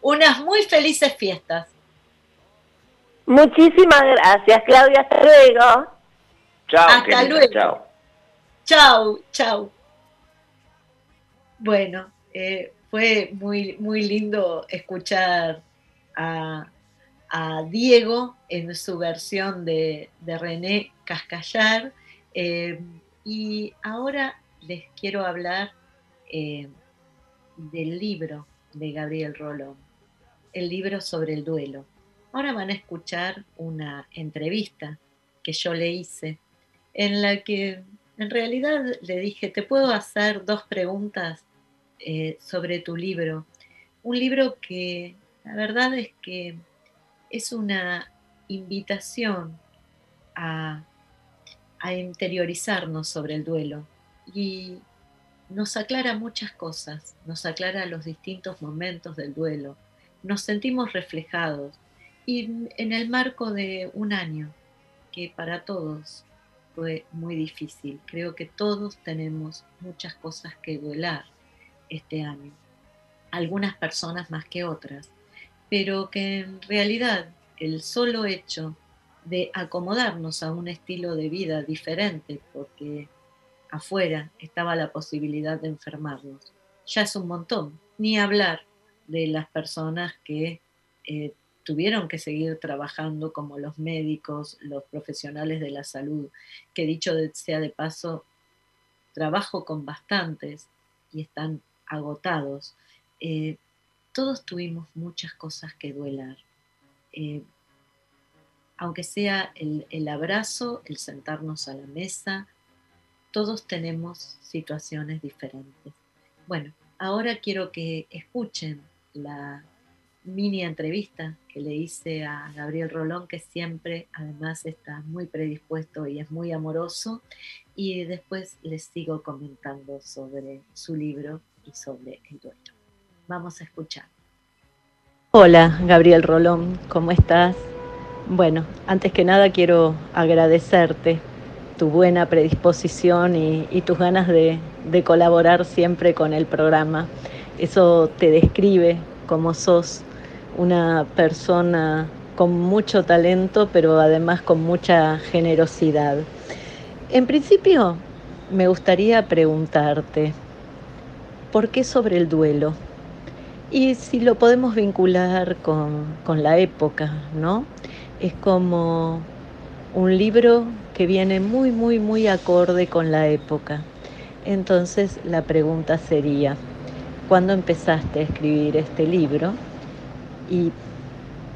Unas muy felices fiestas. Muchísimas gracias, Claudia. Hasta luego. Chao, Hasta querida, luego. chao. Chau, chau. Bueno, eh, fue muy, muy lindo escuchar a, a Diego en su versión de, de René Cascallar. eh, y ahora les quiero hablar eh, del libro de Gabriel Rolón, el libro sobre el duelo. Ahora van a escuchar una entrevista que yo le hice en la que en realidad le dije, te puedo hacer dos preguntas eh, sobre tu libro. Un libro que la verdad es que es una invitación a, interiorizarnos sobre el duelo. Y nos aclara muchas cosas, nos aclara los distintos momentos del duelo, nos sentimos reflejados. Y en el marco de un año que para todos fue muy difícil. Creo que todos tenemos muchas cosas que duelar este año, algunas personas más que otras, pero que en realidad el solo hecho de acomodarnos a un estilo de vida diferente, porque afuera estaba la posibilidad de enfermarnos, ya es un montón, ni hablar de las personas que eh, tuvieron que seguir trabajando como los médicos, los profesionales de la salud, que dicho sea de paso, trabajo con bastantes y están agotados. Eh, todos tuvimos muchas cosas que duelar. Eh, aunque sea el, el abrazo, el sentarnos a la mesa, todos tenemos situaciones diferentes. Bueno, ahora quiero que escuchen la mini entrevista que le hice a Gabriel Rolón, que siempre además está muy predispuesto y es muy amoroso, y después les sigo comentando sobre su libro y sobre el duelo. Vamos a escuchar. Hola, Gabriel Rolón, ¿cómo estás? Bueno, antes que nada quiero agradecerte tu buena predisposición y, tus ganas de, de colaborar siempre con el programa. Eso te describe como sos una persona con mucho talento, pero además con mucha generosidad. En principio, me gustaría preguntarte, ¿por qué sobre el duelo? Y si lo podemos vincular con, con la época, ¿no? Es como un libro que viene muy, muy, muy acorde con la época. Entonces la pregunta sería, ¿cuándo empezaste a escribir este libro y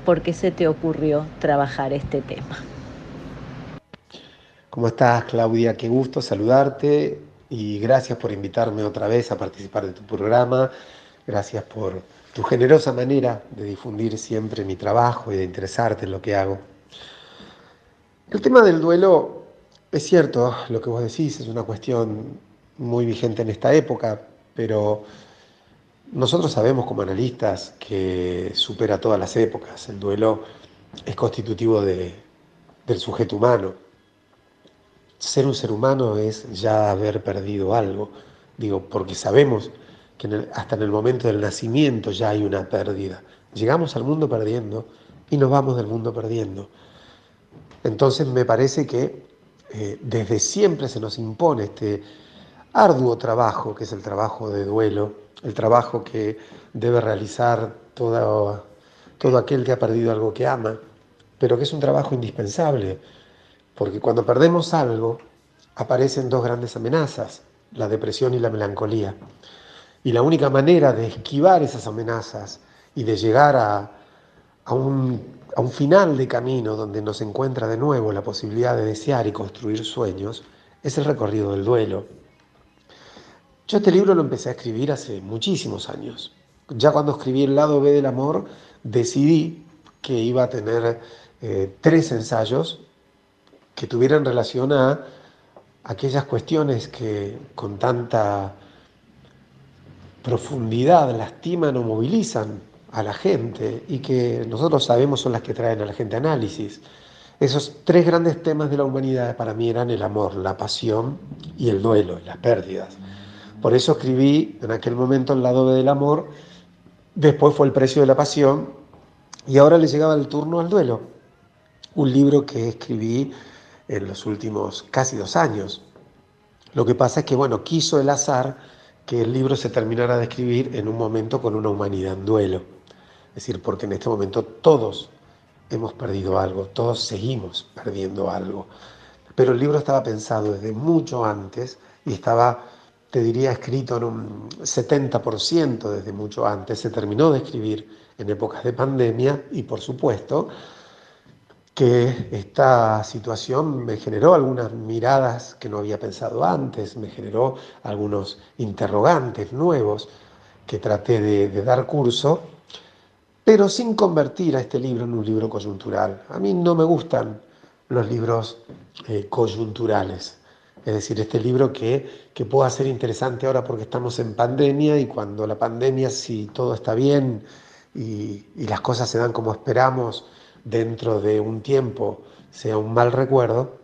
por qué se te ocurrió trabajar este tema? ¿Cómo estás, Claudia? Qué gusto saludarte y gracias por invitarme otra vez a participar de tu programa. Gracias por tu generosa manera de difundir siempre mi trabajo y de interesarte en lo que hago. El tema del duelo es cierto, lo que vos decís es una cuestión muy vigente en esta época, pero nosotros sabemos como analistas que supera todas las épocas. El duelo es constitutivo de, del sujeto humano. Ser un ser humano es ya haber perdido algo, digo, porque sabemos que hasta en el momento del nacimiento ya hay una pérdida. Llegamos al mundo perdiendo y nos vamos del mundo perdiendo. Entonces me parece que eh, desde siempre se nos impone este arduo trabajo, que es el trabajo de duelo, el trabajo que debe realizar todo, todo aquel que ha perdido algo que ama, pero que es un trabajo indispensable, porque cuando perdemos algo aparecen dos grandes amenazas, la depresión y la melancolía. Y la única manera de esquivar esas amenazas y de llegar a, a un, a un final de camino donde nos encuentra de nuevo la posibilidad de desear y construir sueños, es el recorrido del duelo. Yo este libro lo empecé a escribir hace muchísimos años. Ya cuando escribí El lado B del amor, decidí que iba a tener eh, tres ensayos que tuvieran relación a aquellas cuestiones que con tanta profundidad lastiman o movilizan a la gente y que nosotros sabemos son las que traen a la gente análisis. Esos tres grandes temas de la humanidad para mí eran el amor, la pasión y el duelo, las pérdidas. Por eso escribí en aquel momento el lado del amor, después fue el precio de la pasión y ahora le llegaba el turno al duelo. Un libro que escribí en los últimos casi dos años. Lo que pasa es que, bueno, quiso el azar que el libro se terminara de escribir en un momento con una humanidad en duelo. Es decir, porque en este momento todos hemos perdido algo, todos seguimos perdiendo algo. Pero el libro estaba pensado desde mucho antes y estaba, te diría, escrito en un 70% desde mucho antes. Se terminó de escribir en épocas de pandemia y, por supuesto, que esta situación me generó algunas miradas que no había pensado antes, me generó algunos interrogantes nuevos que traté de, dar curso, pero sin convertir a este libro en un libro coyuntural. A mí no me gustan los libros eh, coyunturales, es decir, este libro que, que pueda ser interesante ahora porque estamos en pandemia y cuando la pandemia, si todo está bien y, y las cosas se dan como esperamos, dentro de un tiempo sea un mal recuerdo,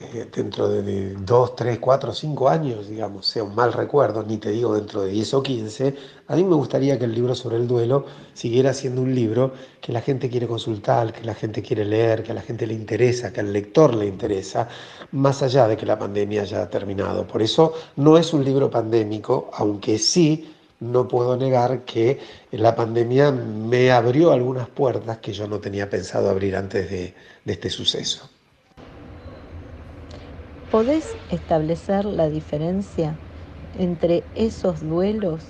eh, dentro de dos, tres, cuatro, cinco años, digamos, sea un mal recuerdo, ni te digo dentro de 10 o 15, a mí me gustaría que el libro sobre el duelo siguiera siendo un libro que la gente quiere consultar, que la gente quiere leer, que a la gente le interesa, que al lector le interesa, más allá de que la pandemia haya terminado. Por eso no es un libro pandémico, aunque sí no puedo negar que la pandemia me abrió algunas puertas que yo no tenía pensado abrir antes de, este suceso. ¿Podés establecer la diferencia entre esos duelos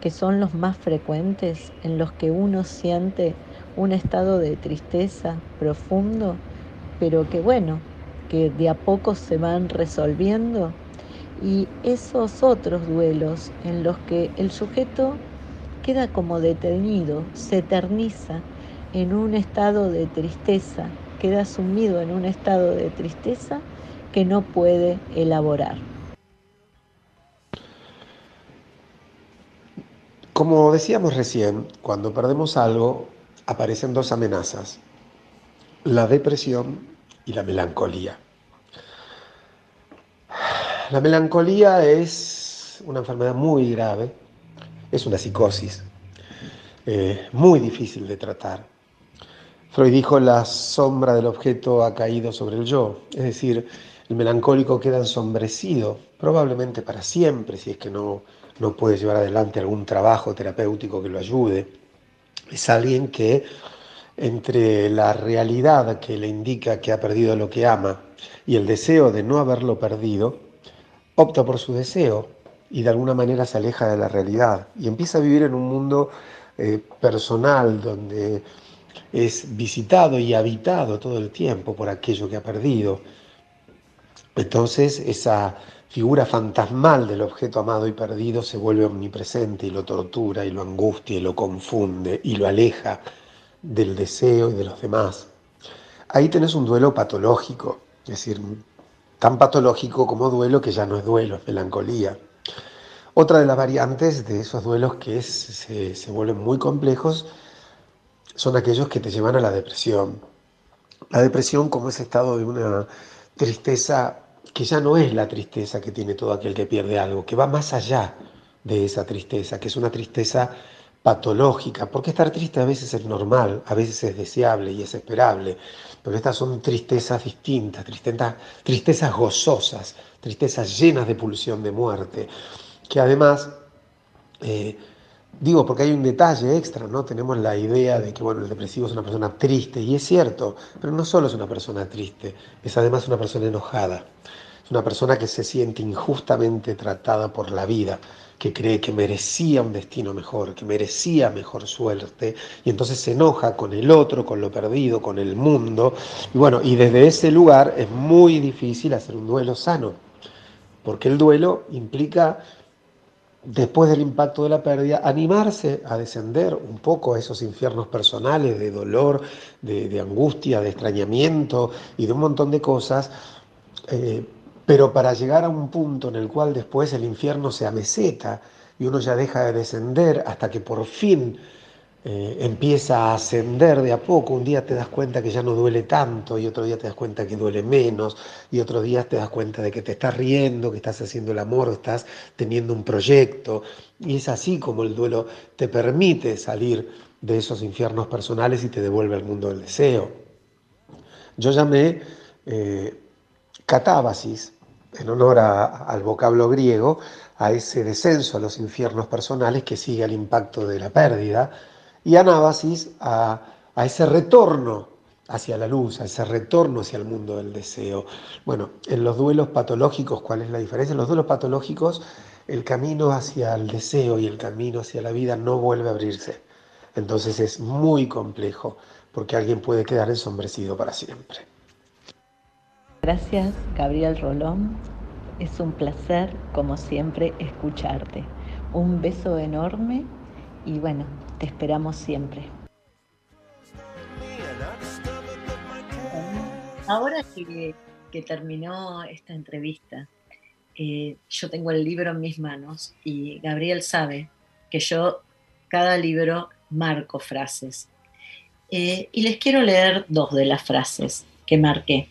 que son los más frecuentes en los que uno siente un estado de tristeza profundo, pero que bueno, que de a poco se van resolviendo y esos otros duelos en los que el sujeto queda como detenido, se eterniza en un estado de tristeza, queda sumido en un estado de tristeza que no puede elaborar. Como decíamos recién, cuando perdemos algo aparecen dos amenazas, la depresión y la melancolía. La melancolía es una enfermedad muy grave, es una psicosis, eh, muy difícil de tratar. Freud dijo la sombra del objeto ha caído sobre el yo, es decir, el melancólico queda ensombrecido, probablemente para siempre, si es que no, no puede llevar adelante algún trabajo terapéutico que lo ayude. Es alguien que entre la realidad que le indica que ha perdido lo que ama y el deseo de no haberlo perdido, opta por su deseo y de alguna manera se aleja de la realidad y empieza a vivir en un mundo eh, personal donde es visitado y habitado todo el tiempo por aquello que ha perdido. Entonces esa figura fantasmal del objeto amado y perdido se vuelve omnipresente y lo tortura y lo angustia y lo confunde y lo aleja del deseo y de los demás. Ahí tenés un duelo patológico, es decir, tan patológico como duelo que ya no es duelo, es melancolía. Otra de las variantes de esos duelos que se, se vuelven muy complejos son aquellos que te llevan a la depresión. La depresión como ese estado de una tristeza que ya no es la tristeza que tiene todo aquel que pierde algo, que va más allá de esa tristeza, que es una tristeza patológica, porque estar triste a veces es normal, a veces es deseable y es esperable, pero estas son tristezas distintas, tristezas, tristezas gozosas, tristezas llenas de pulsión de muerte, que además, eh, digo porque hay un detalle extra, ¿no? Tenemos la idea de que, bueno, el depresivo es una persona triste, y es cierto, pero no solo es una persona triste, es además una persona enojada una persona que se siente injustamente tratada por la vida, que cree que merecía un destino mejor, que merecía mejor suerte, y entonces se enoja con el otro, con lo perdido, con el mundo. Y bueno, y desde ese lugar es muy difícil hacer un duelo sano, porque el duelo implica, después del impacto de la pérdida, animarse a descender un poco a esos infiernos personales de dolor, de, angustia, de extrañamiento y de un montón de cosas. Eh, pero para llegar a un punto en el cual después el infierno se ameseta y uno ya deja de descender hasta que por fin eh, empieza a ascender de a poco, un día te das cuenta que ya no duele tanto y otro día te das cuenta que duele menos y otro día te das cuenta de que te estás riendo, que estás haciendo el amor, estás teniendo un proyecto y es así como el duelo te permite salir de esos infiernos personales y te devuelve al mundo del deseo. Yo llamé eh, catábasis en honor al vocablo griego, a ese descenso a los infiernos personales que sigue al impacto de la pérdida, y anábasis a, a ese retorno hacia la luz, a ese retorno hacia el mundo del deseo. Bueno, en los duelos patológicos, ¿cuál es la diferencia? En los duelos patológicos, el camino hacia el deseo y el camino hacia la vida no vuelve a abrirse. Entonces es muy complejo, porque alguien puede quedar ensombrecido para siempre. Gracias, Gabriel Rolón. Es un placer, como siempre, escucharte. Un beso enorme y bueno, te esperamos siempre. Ahora que, terminó esta entrevista, eh, yo tengo el libro en mis manos y Gabriel sabe que yo cada libro marco frases. Eh, y les quiero leer dos de las frases que marqué.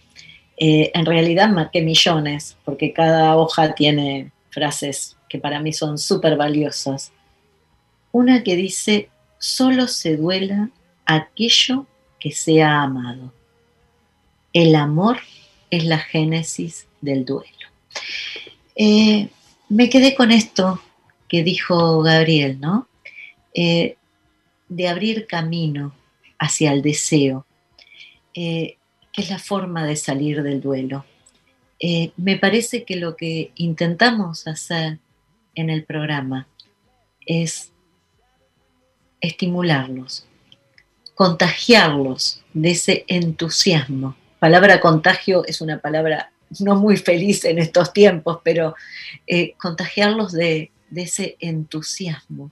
Eh, en realidad marqué millones, porque cada hoja tiene frases que para mí son súper valiosas. Una que dice, solo se duela aquello que sea amado. El amor es la génesis del duelo. Eh, me quedé con esto que dijo Gabriel, ¿no? Eh, de abrir camino hacia el deseo es la forma de salir del duelo. Eh, me parece que lo que intentamos hacer en el programa es estimularlos, contagiarlos de ese entusiasmo. Palabra contagio es una palabra no muy feliz en estos tiempos, pero eh, contagiarlos de ese entusiasmo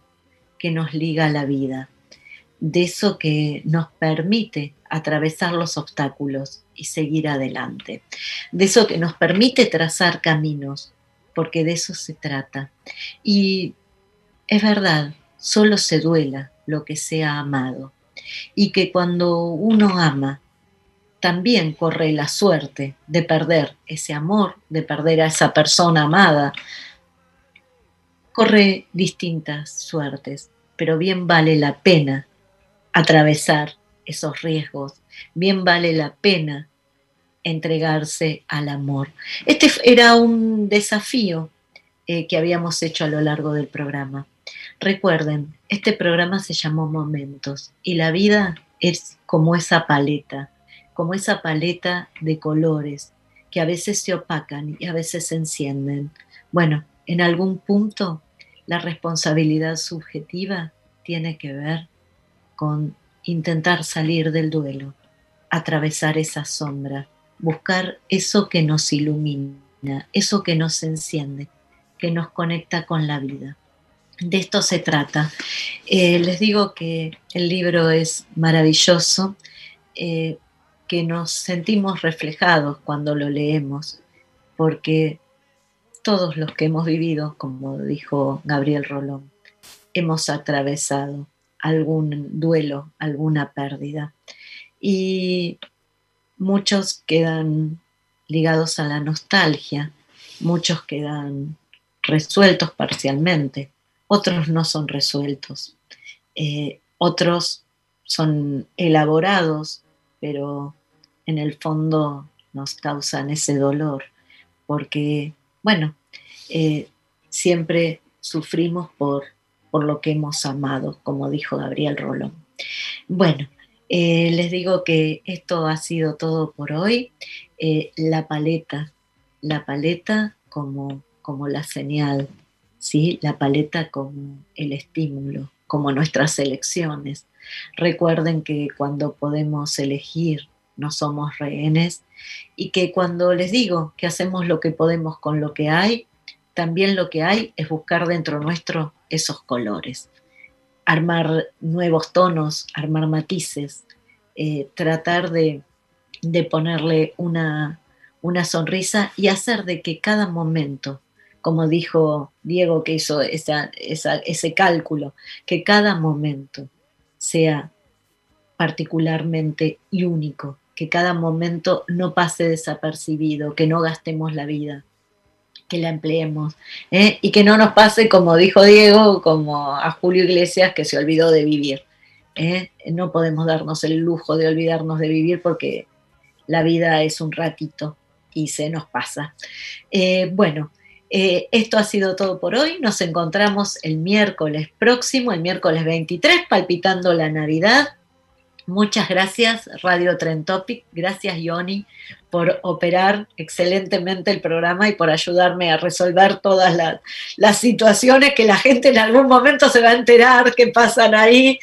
que nos liga a la vida, de eso que nos permite atravesar los obstáculos y seguir adelante, de eso que nos permite trazar caminos, porque de eso se trata. Y es verdad, solo se duela lo que sea amado, y que cuando uno ama, también corre la suerte de perder ese amor, de perder a esa persona amada. Corre distintas suertes, pero bien vale la pena atravesar esos riesgos, bien vale la pena entregarse al amor. Este era un desafío eh, que habíamos hecho a lo largo del programa. Recuerden, este programa se llamó Momentos y la vida es como esa paleta, como esa paleta de colores que a veces se opacan y a veces se encienden. Bueno, en algún punto la responsabilidad subjetiva tiene que ver con intentar salir del duelo, atravesar esa sombra, buscar eso que nos ilumina, eso que nos enciende, que nos conecta con la vida. De esto se trata. Eh, les digo que el libro es maravilloso, eh, que nos sentimos reflejados cuando lo leemos, porque todos los que hemos vivido, como dijo Gabriel Rolón, hemos atravesado algún duelo, alguna pérdida. Y muchos quedan ligados a la nostalgia, muchos quedan resueltos parcialmente, otros no son resueltos, eh, otros son elaborados, pero en el fondo nos causan ese dolor, porque, bueno, eh, siempre sufrimos por por lo que hemos amado, como dijo Gabriel Rolón. Bueno, eh, les digo que esto ha sido todo por hoy. Eh, la paleta, la paleta como, como la señal, ¿sí? la paleta como el estímulo, como nuestras elecciones. Recuerden que cuando podemos elegir no somos rehenes y que cuando les digo que hacemos lo que podemos con lo que hay, también lo que hay es buscar dentro nuestro esos colores, armar nuevos tonos, armar matices, eh, tratar de, ponerle una, una sonrisa y hacer de que cada momento, como dijo Diego que hizo ese cálculo, que cada momento sea particularmente y único, que cada momento no pase desapercibido, que no gastemos la vida, que la empleemos ¿eh? y que no nos pase como dijo Diego, como a Julio Iglesias que se olvidó de vivir. ¿eh? No podemos darnos el lujo de olvidarnos de vivir porque la vida es un ratito y se nos pasa. Eh, bueno, esto ha sido todo por hoy. Nos encontramos el miércoles próximo, el miércoles 23, palpitando la Navidad. Muchas gracias, Radio Trentopic. Gracias, Yoni, por operar excelentemente el programa y por ayudarme a resolver todas las, situaciones que la gente en algún momento se va a enterar que pasan ahí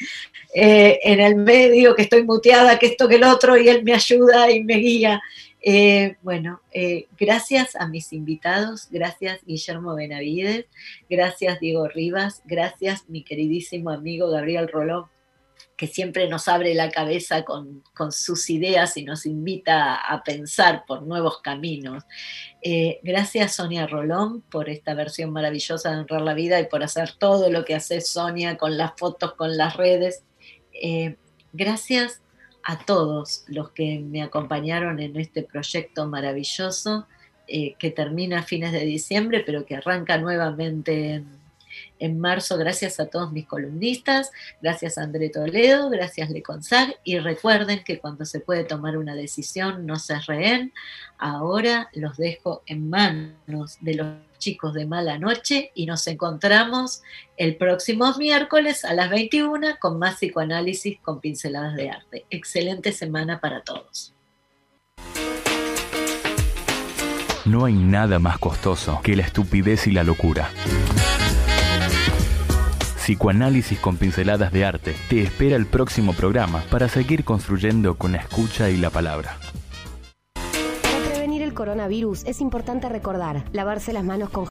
eh, en el medio, que estoy muteada, que esto, que el otro, y él me ayuda y me guía. Eh, bueno, eh, gracias a mis invitados, gracias Guillermo Benavides, gracias Diego Rivas, gracias mi queridísimo amigo Gabriel Rolón que siempre nos abre la cabeza con, sus ideas y nos invita a pensar por nuevos caminos. Eh, gracias Sonia Rolón por esta versión maravillosa de Honrar la Vida y por hacer todo lo que hace Sonia con las fotos, con las redes. Eh, gracias a todos los que me acompañaron en este proyecto maravilloso eh, que termina a fines de diciembre, pero que arranca nuevamente en en marzo, gracias a todos mis columnistas, gracias a André Toledo, gracias Leconsag, y recuerden que cuando se puede tomar una decisión no se rehén. Ahora los dejo en manos de los chicos de Mala Noche y nos encontramos el próximo miércoles a las 21 con más psicoanálisis con pinceladas de arte. Excelente semana para todos. No hay nada más costoso que la estupidez y la locura. Psicoanálisis con pinceladas de arte te espera el próximo programa para seguir construyendo con la escucha y la palabra. Para prevenir el coronavirus es importante recordar lavarse las manos con